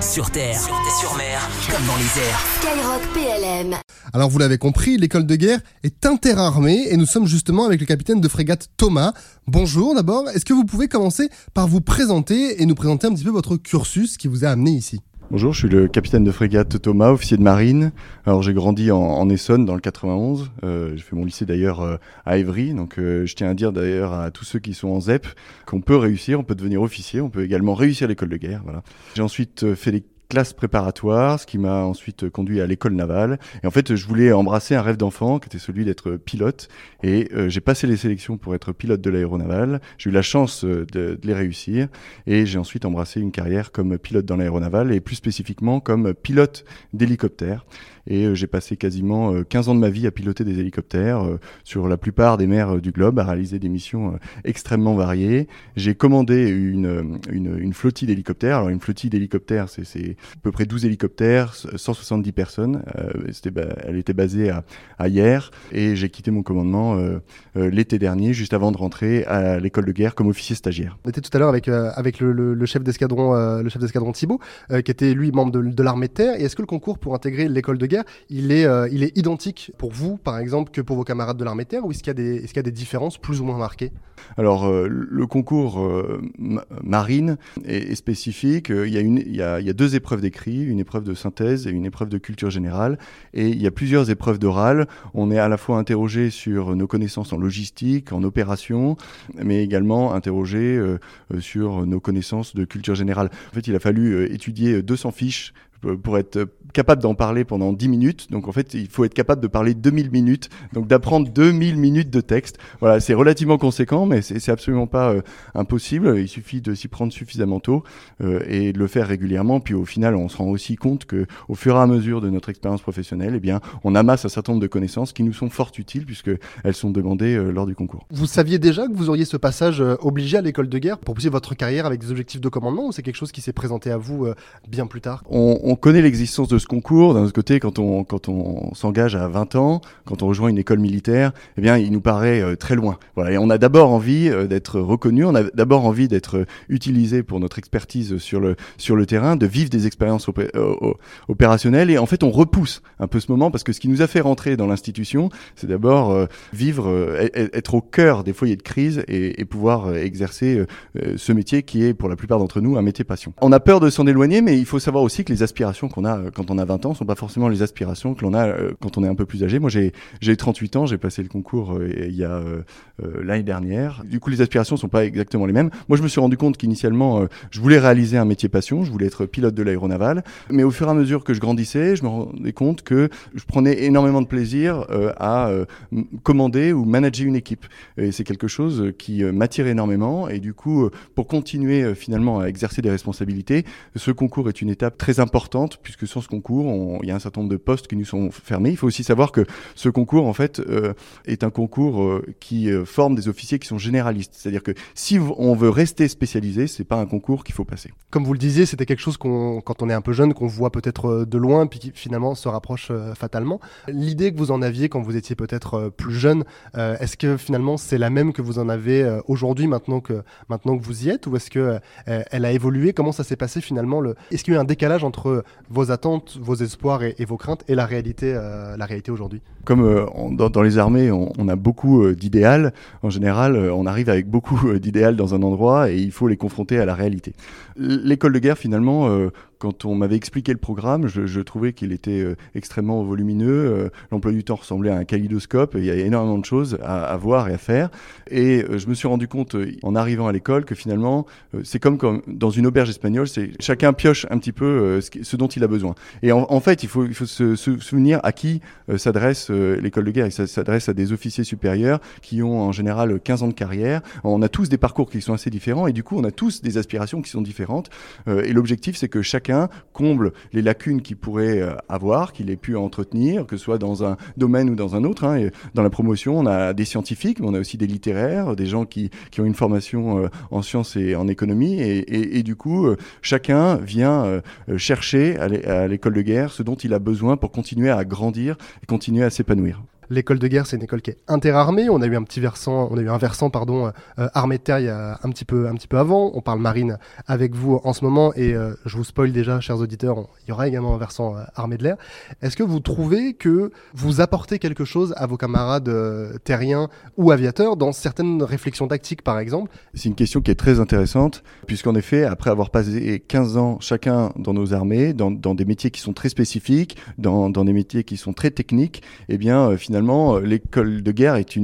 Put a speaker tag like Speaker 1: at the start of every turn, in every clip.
Speaker 1: Sur terre, sur, mer, comme dans les airs.
Speaker 2: Skyrock PLM.
Speaker 3: Alors vous l'avez compris, l'école de guerre est interarmée et nous sommes justement avec le capitaine de frégate Thomas. Bonjour d'abord, est-ce que vous pouvez commencer par vous présenter et nous présenter un petit peu votre cursus qui vous a amené ici?
Speaker 4: Bonjour, je suis le capitaine de frégate Thomas, officier de marine. Alors j'ai grandi en, Essonne dans le 91. Euh, j'ai fait mon lycée d'ailleurs euh, à Évry. Donc euh, je tiens à dire d'ailleurs à tous ceux qui sont en ZEP qu'on peut réussir, on peut devenir officier, on peut également réussir l'école de guerre. Voilà. J'ai ensuite fait les classe préparatoire, ce qui m'a ensuite conduit à l'école navale. Et en fait, je voulais embrasser un rêve d'enfant qui était celui d'être pilote. Et euh, j'ai passé les sélections pour être pilote de l'aéronaval. J'ai eu la chance euh, de, les réussir. Et j'ai ensuite embrassé une carrière comme pilote dans l'aéronaval et plus spécifiquement comme pilote d'hélicoptère. Et euh, j'ai passé quasiment 15 ans de ma vie à piloter des hélicoptères sur la plupart des mers du globe, à réaliser des missions extrêmement variées. J'ai commandé une, une, une flottille d'hélicoptères. Alors une flottille d'hélicoptères, c'est à peu près 12 hélicoptères, 170 personnes. Euh, elle était basée à, à Hier et j'ai quitté mon commandement euh, euh, l'été dernier, juste avant de rentrer à l'école de guerre comme officier stagiaire.
Speaker 3: On était tout à l'heure avec, avec le, le, chef d'escadron le chef d'escadron Thibault, qui était lui membre de, de l'armée de terre. Et est-ce que le concours pour intégrer l'école de guerre, il est, il est identique pour vous, par exemple, que pour vos camarades de l'armée de terre, ou est-ce qu'il y, a des, est-ce qu'il y a des différences plus ou moins marquées?
Speaker 4: Alors, le concours marine est, est spécifique. Il y, a une, il, y a, il y a deux épreuves épreuve d'écrit, une épreuve de synthèse et une épreuve de culture générale. Et il y a plusieurs épreuves d'oral. On est à la fois interrogé sur nos connaissances en logistique, en opération, mais également interrogé euh, euh, sur nos connaissances de culture générale. En fait, il a fallu euh, étudier 200 fiches pour être capable d'en parler pendant 10 minutes. Donc en fait, il faut être capable de parler 2000 minutes, donc d'apprendre 2000 minutes de texte. Voilà, c'est relativement conséquent, mais c'est absolument pas euh, impossible. Il suffit de s'y prendre suffisamment tôt euh, et de le faire régulièrement. Puis au final, on se rend aussi compte que au fur et à mesure de notre expérience professionnelle, eh bien, on amasse un certain nombre de connaissances qui nous sont fort utiles puisque elles sont demandées euh, lors du concours.
Speaker 3: Vous saviez déjà que vous auriez ce passage obligé à l'école de guerre pour pousser votre carrière avec des objectifs de commandement ou c'est quelque chose qui s'est présenté à vous bien plus tard?
Speaker 4: On, on connaît l'existence de ce concours. D'un autre côté, quand on, quand on s'engage à 20 ans, quand on rejoint une école militaire, eh bien, il nous paraît euh, très loin. Voilà. Et on a d'abord envie euh, d'être reconnu, on a d'abord envie d'être euh, utilisé pour notre expertise sur le, sur le terrain, de vivre des expériences opérationnelles. Et en fait, on repousse un peu ce moment parce que ce qui nous a fait rentrer dans l'institution, c'est d'abord vivre, être au cœur des foyers de crise et, et pouvoir exercer ce métier qui est, pour la plupart d'entre nous, un métier passion. On a peur de s'en éloigner, mais il faut savoir aussi que les aspirations qu'on a euh, quand on a 20 ans sont pas forcément les aspirations que l'on a euh, quand on est un peu plus âgé. Moi, j'ai j'ai 38 ans, j'ai passé le concours euh, il y a l'année dernière. Du coup, les aspirations sont pas exactement les mêmes. Moi, je me suis rendu compte qu'initialement, je voulais réaliser un métier passion, je voulais être pilote de l'aéronaval, mais au fur et à mesure que je grandissais, je me rendais compte que je prenais énormément de plaisir à commander ou manager une équipe. Et c'est quelque chose qui m'attire énormément. Et du coup, pour continuer finalement à exercer des responsabilités, ce concours est une étape très importante puisque sur ce concours, il y a un certain nombre de postes qui nous sont fermés. Il faut aussi savoir que ce concours, en fait, euh, est un concours euh, qui euh, forme des officiers qui sont généralistes. C'est-à-dire que si on veut rester spécialisé, c'est pas un concours qu'il faut passer.
Speaker 3: Comme vous le disiez, c'était quelque chose qu'on, quand on est un peu jeune, qu'on voit peut-être de loin, puis qui finalement se rapproche fatalement. L'idée que vous en aviez quand vous étiez peut-être plus jeune, est-ce que finalement c'est la même que vous en avez aujourd'hui, maintenant que maintenant que vous y êtes, ou est-ce que elle a évolué? Comment ça s'est passé finalement le... Est-ce qu'il y a eu un décalage entre vos attentes, vos espoirs et, vos craintes et la réalité, euh, réalité aujourd'hui
Speaker 4: Comme euh, dans, les armées, on, a beaucoup euh, d'idéal. En général, on arrive avec beaucoup d'idéal dans un endroit et il faut les confronter à la réalité. L'école de guerre, finalement, quand on m'avait expliqué le programme, je, trouvais qu'il était euh, extrêmement volumineux. Euh, l'emploi du temps ressemblait à un kaléidoscope. Il y a énormément de choses à, voir et à faire. Et euh, je me suis rendu compte, en arrivant à l'école, que finalement, c'est comme, dans une auberge espagnole, chacun pioche un petit peu ce, dont il a besoin. Et en, fait, il faut, se, souvenir à qui s'adresse l'école de guerre. Ça s'adresse à des officiers supérieurs qui ont en général 15 ans de carrière. On a tous des parcours qui sont assez différents et du coup, on a tous des aspirations qui sont différentes. et l'objectif, c'est que chaque comble les lacunes qu'il pourrait euh, avoir, qu'il ait pu entretenir, que ce soit dans un domaine ou dans un autre. Hein. dans la promotion, on a des scientifiques, mais on a aussi des littéraires, des gens qui, ont une formation euh, en sciences et en économie. Et, du coup, euh, chacun vient chercher à l'école de guerre ce dont il a besoin pour continuer à grandir et continuer à s'épanouir.
Speaker 3: L'école de guerre, c'est une école qui est interarmée. On a eu un petit versant, on a eu un versant, pardon, euh, armée de terre il y a un petit peu, un petit peu avant. On parle marine avec vous en ce moment et euh, je vous spoil déjà, chers auditeurs, il y aura également un versant euh, armée de l'air. Est-ce que vous trouvez que vous apportez quelque chose à vos camarades terriens ou aviateurs dans certaines réflexions tactiques, par exemple?
Speaker 4: C'est une question qui est très intéressante puisqu'en effet, après avoir passé 15 ans chacun dans nos armées, dans, dans des métiers qui sont très spécifiques, dans, dans des métiers qui sont très techniques, eh bien finalement, l'école de guerre est,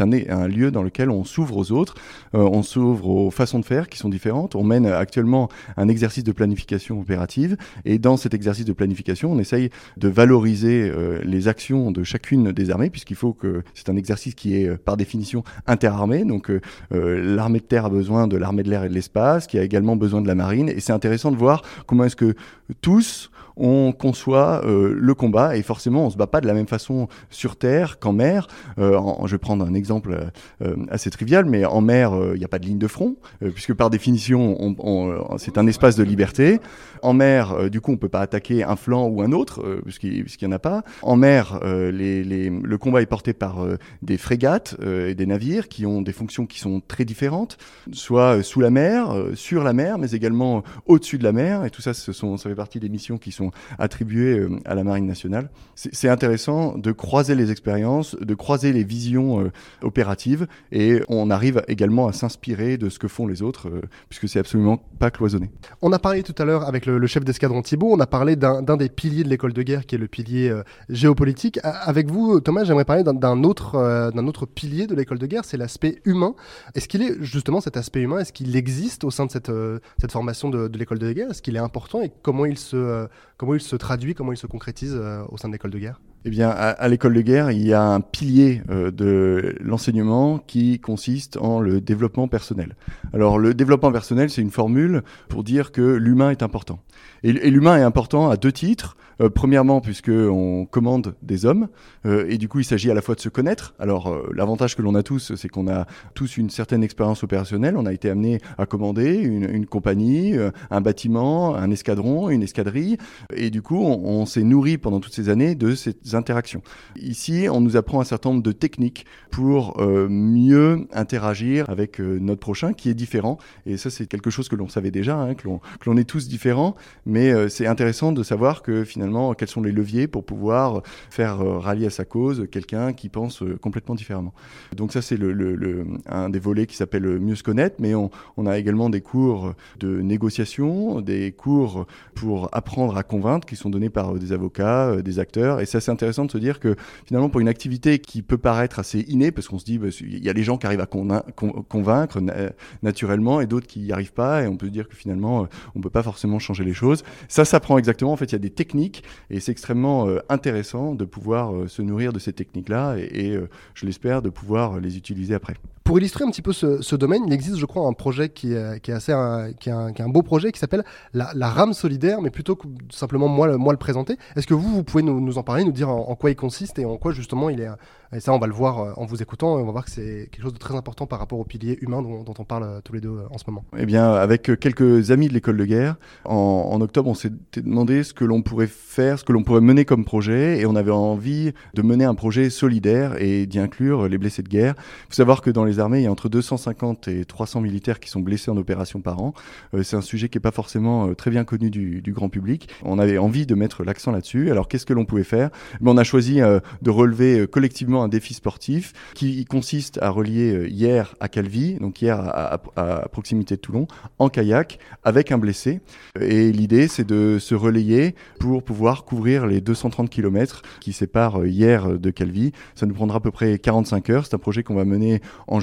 Speaker 4: un, lieu dans lequel on s'ouvre aux autres, euh, on s'ouvre aux façons de faire qui sont différentes. On mène actuellement un exercice de planification opérative et dans cet exercice de planification, on essaye de valoriser euh, les actions de chacune des armées puisqu'il faut que c'est un exercice qui est euh, par définition interarmée. Donc l'armée de terre a besoin de l'armée de l'air et de l'espace, qui a également besoin de la marine et c'est intéressant de voir comment est-ce que tous on conçoit euh, le combat et forcément on se bat pas de la même façon sur terre qu'en mer. Euh, je vais prendre un exemple euh, assez trivial, mais en mer il n'y a pas de ligne de front puisque par définition on, c'est un espace de liberté. En mer, du coup, on peut pas attaquer un flanc ou un autre puisqu'il n'y en a pas. En mer, les, les, le combat est porté par des frégates et des navires qui ont des fonctions qui sont très différentes, soit sous la mer, sur la mer, mais également au-dessus de la mer. Et tout ça, ce sont, ça fait partie des missions qui sont attribués euh, à la Marine nationale. C'est intéressant de croiser les expériences, de croiser les visions euh, opératives, et on arrive également à s'inspirer de ce que font les autres, euh, puisque c'est absolument pas cloisonné.
Speaker 3: On a parlé tout à l'heure avec le, chef d'escadron Thibault, on a parlé d'un des piliers de l'école de guerre, qui est le pilier géopolitique. avec vous, Thomas, j'aimerais parler d'un autre, d'un autre pilier de l'école de guerre, c'est l'aspect humain. Est-ce qu'il est justement cet aspect humain, est-ce qu'il existe au sein de cette, cette formation de l'école de guerre? Est-ce qu'il est important et comment il se, Comment il se traduit, comment il se concrétise euh, au sein de l'école de guerre?
Speaker 4: Eh bien, à, l'école de guerre, il y a un pilier euh, de l'enseignement qui consiste en le développement personnel. Alors, le développement personnel, c'est une formule pour dire que l'humain est important. Et, l'humain est important à deux titres. Euh, premièrement, puisque on commande des hommes, euh, et du coup, il s'agit à la fois de se connaître. Alors, l'avantage que l'on a tous, c'est qu'on a tous une certaine expérience opérationnelle. On a été amené à commander une, compagnie, un bâtiment, un escadron, une escadrille, et du coup, on, s'est nourri pendant toutes ces années de ces interactions. Ici, on nous apprend un certain nombre de techniques pour euh, mieux interagir avec euh, notre prochain qui est différent. Et ça, c'est quelque chose que l'on savait déjà, hein, que l'on est tous différents. Mais euh, c'est intéressant de savoir que finalement, quels sont les leviers pour pouvoir faire rallier à sa cause quelqu'un qui pense complètement différemment. Donc ça, c'est un des volets qui s'appelle mieux se connaître. Mais on, a également des cours de négociation, des cours pour apprendre à convaincre qui sont donnés par des avocats, des acteurs. Et c'est intéressant intéressant de se dire que finalement, pour une activité qui peut paraître assez innée, parce qu'on se dit, bah, il y a des gens qui arrivent à convaincre naturellement et d'autres qui n'y arrivent pas, et on peut dire que finalement, euh, on ne peut pas forcément changer les choses. Ça s'apprend exactement. En fait, il y a des techniques, et c'est extrêmement euh, intéressant de pouvoir euh, se nourrir de ces techniques-là, et, je l'espère, de pouvoir les utiliser après.
Speaker 3: Pour illustrer un petit peu ce, domaine, il existe, je crois, un projet qui est, assez, un, qui, est un, beau projet qui s'appelle la, rame solidaire, mais plutôt que simplement moi, le, présenter. Est-ce que vous, vous pouvez nous, nous en parler, nous dire en, quoi il consiste et en quoi justement il est. Et ça, on va le voir euh, en vous écoutant. Et on va voir que c'est quelque chose de très important par rapport au pilier humain dont, on parle euh, tous les deux euh, en ce moment.
Speaker 4: Eh bien, avec quelques amis de l'école de guerre, en, octobre, on s'est demandé ce que l'on pourrait faire, ce que l'on pourrait mener comme projet, et on avait envie de mener un projet solidaire et d'y inclure les blessés de guerre. Il faut savoir que dans les armées, il y a entre 250 et 300 militaires qui sont blessés en opération par an. c'est un sujet qui n'est pas forcément très bien connu du, grand public. On avait envie de mettre l'accent là-dessus. Alors, qu'est-ce que l'on pouvait faire? Mais On a choisi euh, de relever euh, collectivement un défi sportif qui consiste à relier euh, hier à Calvi, donc hier à, proximité de Toulon, en kayak avec un blessé. Et l'idée, c'est de se relayer pour pouvoir couvrir les 230 km qui séparent hier de Calvi. Ça nous prendra à peu près 45 heures. C'est un projet qu'on va mener en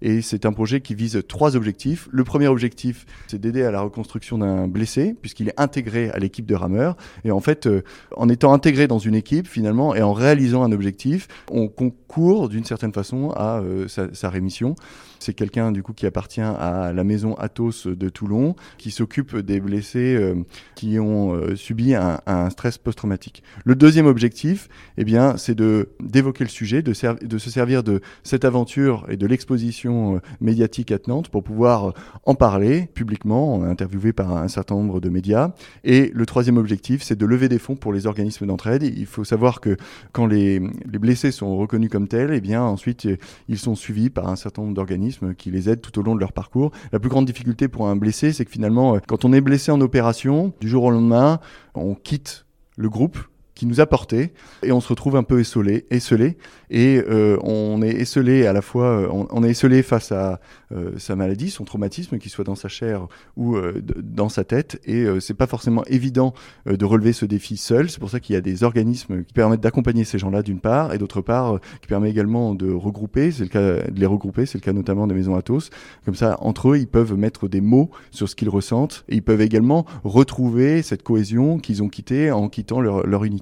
Speaker 4: et c'est un projet qui vise trois objectifs. Le premier objectif, c'est d'aider à la reconstruction d'un blessé puisqu'il est intégré à l'équipe de rameurs. Et en fait, en étant intégré dans une équipe, finalement, et en réalisant un objectif, on concourt d'une certaine façon à euh, sa, rémission. C'est quelqu'un du coup qui appartient à la maison Athos de Toulon, qui s'occupe des blessés euh, qui ont euh, subi un, stress post-traumatique. Le deuxième objectif, eh bien, c'est de d'évoquer le sujet, de, de se servir de cette aventure et de l'exposition médiatique à Nantes pour pouvoir en parler publiquement. On interviewé par un certain nombre de médias. Et le troisième objectif, c'est de lever des fonds pour les organismes d'entraide. Il faut savoir que quand les, les, blessés sont reconnus comme tels, eh bien ensuite ils sont suivis par un certain nombre d'organismes qui les aident tout au long de leur parcours. La plus grande difficulté pour un blessé, c'est que finalement, quand on est blessé en opération, du jour au lendemain, on quitte le groupe qui nous a porté et on se retrouve un peu esselé, esselé et euh, on est esselé à la fois, euh, on, est esselé face à euh, sa maladie, son traumatisme, qu'il soit dans sa chair ou dans sa tête, et c'est pas forcément évident de relever ce défi seul. C'est pour ça qu'il y a des organismes qui permettent d'accompagner ces gens-là d'une part, et d'autre part qui permet également de regrouper, c'est le cas de les regrouper, c'est le cas notamment des maisons Athos. Comme ça, entre eux, ils peuvent mettre des mots sur ce qu'ils ressentent, et ils peuvent également retrouver cette cohésion qu'ils ont quittée en quittant leur unité.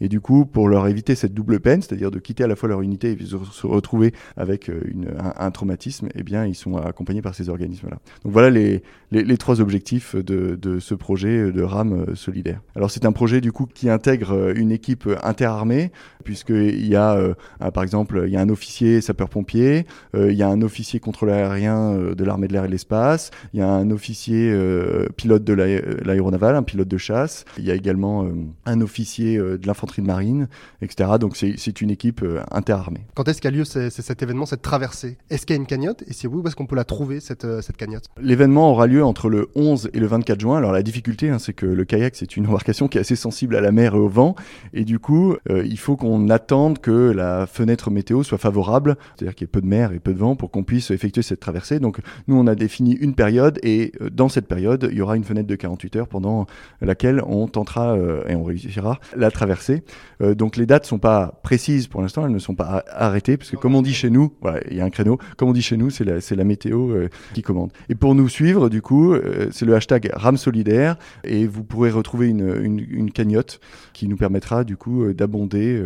Speaker 4: Et du coup, pour leur éviter cette double peine, c'est-à-dire de quitter à la fois leur unité et se retrouver avec euh, un, traumatisme, eh bien, ils sont accompagnés par ces organismes-là. Donc voilà les, trois objectifs de, de, ce projet de RAM euh, solidaire. Alors c'est un projet du coup qui intègre euh, une équipe interarmée, puisqu'il y a, par exemple, il y a un officier sapeur-pompier, il y a un officier contrôleur aérien de l'armée de l'air et de l'espace, il y a un officier pilote de l'aéronaval, un pilote de chasse, il y a également un officier de l'infanterie de marine, etc. Donc c'est une équipe interarmée.
Speaker 3: Quand est-ce qu'a lieu cet événement, cette traversée? Est-ce qu'il y a une cagnotte? Et si oui, où est-ce qu'on peut la trouver, cette, euh, cette cagnotte?
Speaker 4: L'événement aura lieu entre le 11 et le 24 juin. Alors la difficulté, hein, c'est que le kayak, c'est une embarcation qui est assez sensible à la mer et au vent. Et du coup, euh, il faut qu'on attende que la fenêtre météo soit favorable, c'est-à-dire qu'il y ait peu de mer et peu de vent pour qu'on puisse effectuer cette traversée. Donc nous, on a défini une période et euh, dans cette période, il y aura une fenêtre de 48 heures pendant laquelle on tentera et on réussira la traversée. donc les dates sont pas précises pour l'instant, elles ne sont pas arrêtées, parce que comme on dit chez nous, il y a un créneau, comme on dit chez nous, c'est la, la météo euh, qui commande. Et pour nous suivre, du coup, euh, c'est le hashtag RAM Solidaire, et vous pourrez retrouver une, une, cagnotte qui nous permettra, du coup, euh, d'abonder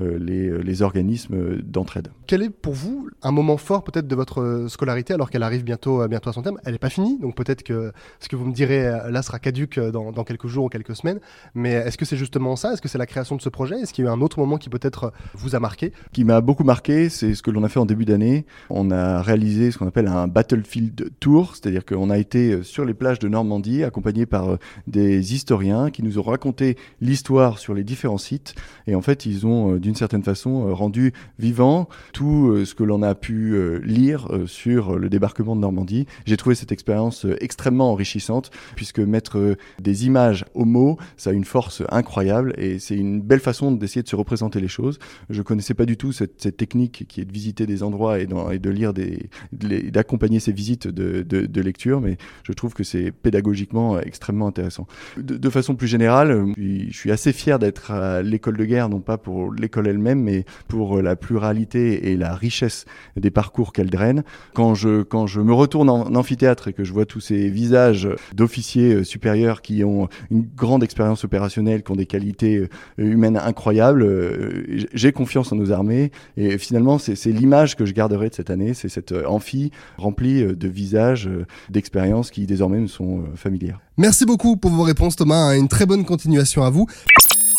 Speaker 4: les, les, organismes d'entraide.
Speaker 3: Quel est pour vous un moment fort peut-être de votre scolarité, alors qu'elle arrive bientôt, bientôt à son terme? Elle n'est pas finie, donc peut-être que ce que vous me direz là sera caduque dans quelques jours ou quelques semaines, mais est-ce que c'est justement ça? Est-ce que c'est la création de ce projet? Est-ce qu'il y a eu un autre moment qui peut-être vous a marqué?
Speaker 4: Qui m'a beaucoup marqué, c'est ce que l'on a fait en début d'année. On a réalisé ce qu'on appelle un Battlefield Tour, c'est-à-dire qu'on a été euh, sur les plages de Normandie, accompagné par euh, des historiens qui nous ont raconté l'histoire sur les différents sites. Et en fait, ils ont, euh, d'une certaine façon, rendu vivant tout ce que l'on a pu lire sur le débarquement de Normandie. J'ai trouvé cette expérience extrêmement enrichissante, puisque mettre des images aux mots, ça a une force incroyable et c'est une belle façon d'essayer de se représenter les choses. Je connaissais pas du tout cette, technique qui est de visiter des endroits et, de lire des, d'accompagner ces visites de, lecture, mais je trouve que c'est pédagogiquement extrêmement intéressant. De, façon plus générale, je suis assez fier d'être à l'école de guerre, non pas pour l'école elle-même, mais pour la pluralité et la richesse des parcours qu'elle draine. Quand je, quand je me retourne en, amphithéâtre et que je vois tous ces visages d'officiers supérieurs qui ont une grande expérience opérationnelle, qui ont des qualités euh, humaines incroyables, euh, j'ai confiance en nos armées et finalement c'est l'image que je garderai de cette année, c'est cette amphi remplie de visages, d'expériences qui désormais me sont familières.
Speaker 3: Merci beaucoup pour vos réponses Thomas, une très bonne continuation à vous.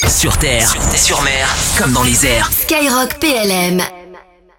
Speaker 1: Sur terre, sur mer, comme dans les airs.
Speaker 2: Skyrock PLM.